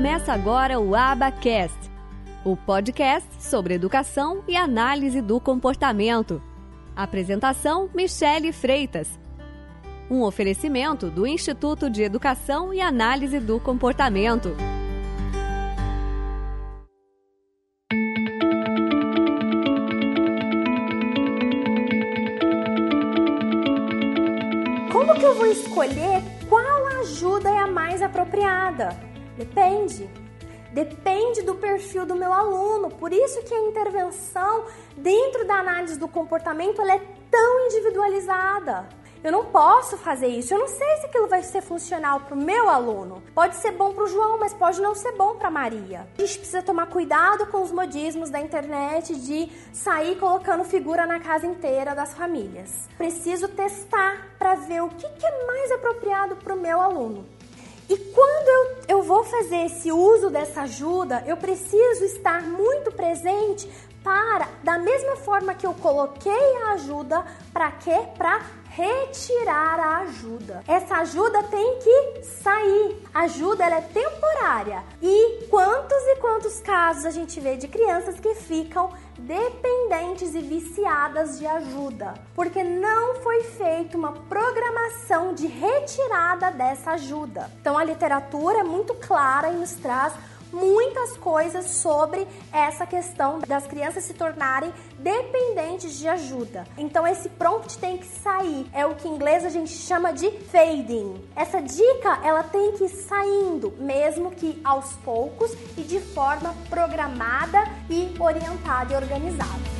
Começa agora o Abacast, o podcast sobre educação e análise do comportamento. Apresentação: Michele Freitas. Um oferecimento do Instituto de Educação e Análise do Comportamento. Como que eu vou escolher qual ajuda é a mais apropriada? Depende. Depende do perfil do meu aluno. Por isso que a intervenção dentro da análise do comportamento é tão individualizada. Eu não posso fazer isso. Eu não sei se aquilo vai ser funcional para o meu aluno. Pode ser bom para o João, mas pode não ser bom para Maria. A gente precisa tomar cuidado com os modismos da internet de sair colocando figura na casa inteira das famílias. Preciso testar para ver o que, que é mais apropriado para o meu aluno. E quando vou fazer esse uso dessa ajuda, eu preciso estar muito presente para, da mesma forma que eu coloquei a ajuda, para quê? Para retirar a ajuda. Essa ajuda tem que sair. A ajuda ela é temporária. E quantos e casos a gente vê de crianças que ficam dependentes e viciadas de ajuda, porque não foi feita uma programação de retirada dessa ajuda. Então a literatura é muito clara e nos traz muitas coisas sobre essa questão das crianças se tornarem dependentes de ajuda. Então esse prompt tem que sair. É o que em inglês a gente chama de fading. Essa dica ela tem que ir saindo, mesmo que aos poucos e de forma programada e orientada e organizada.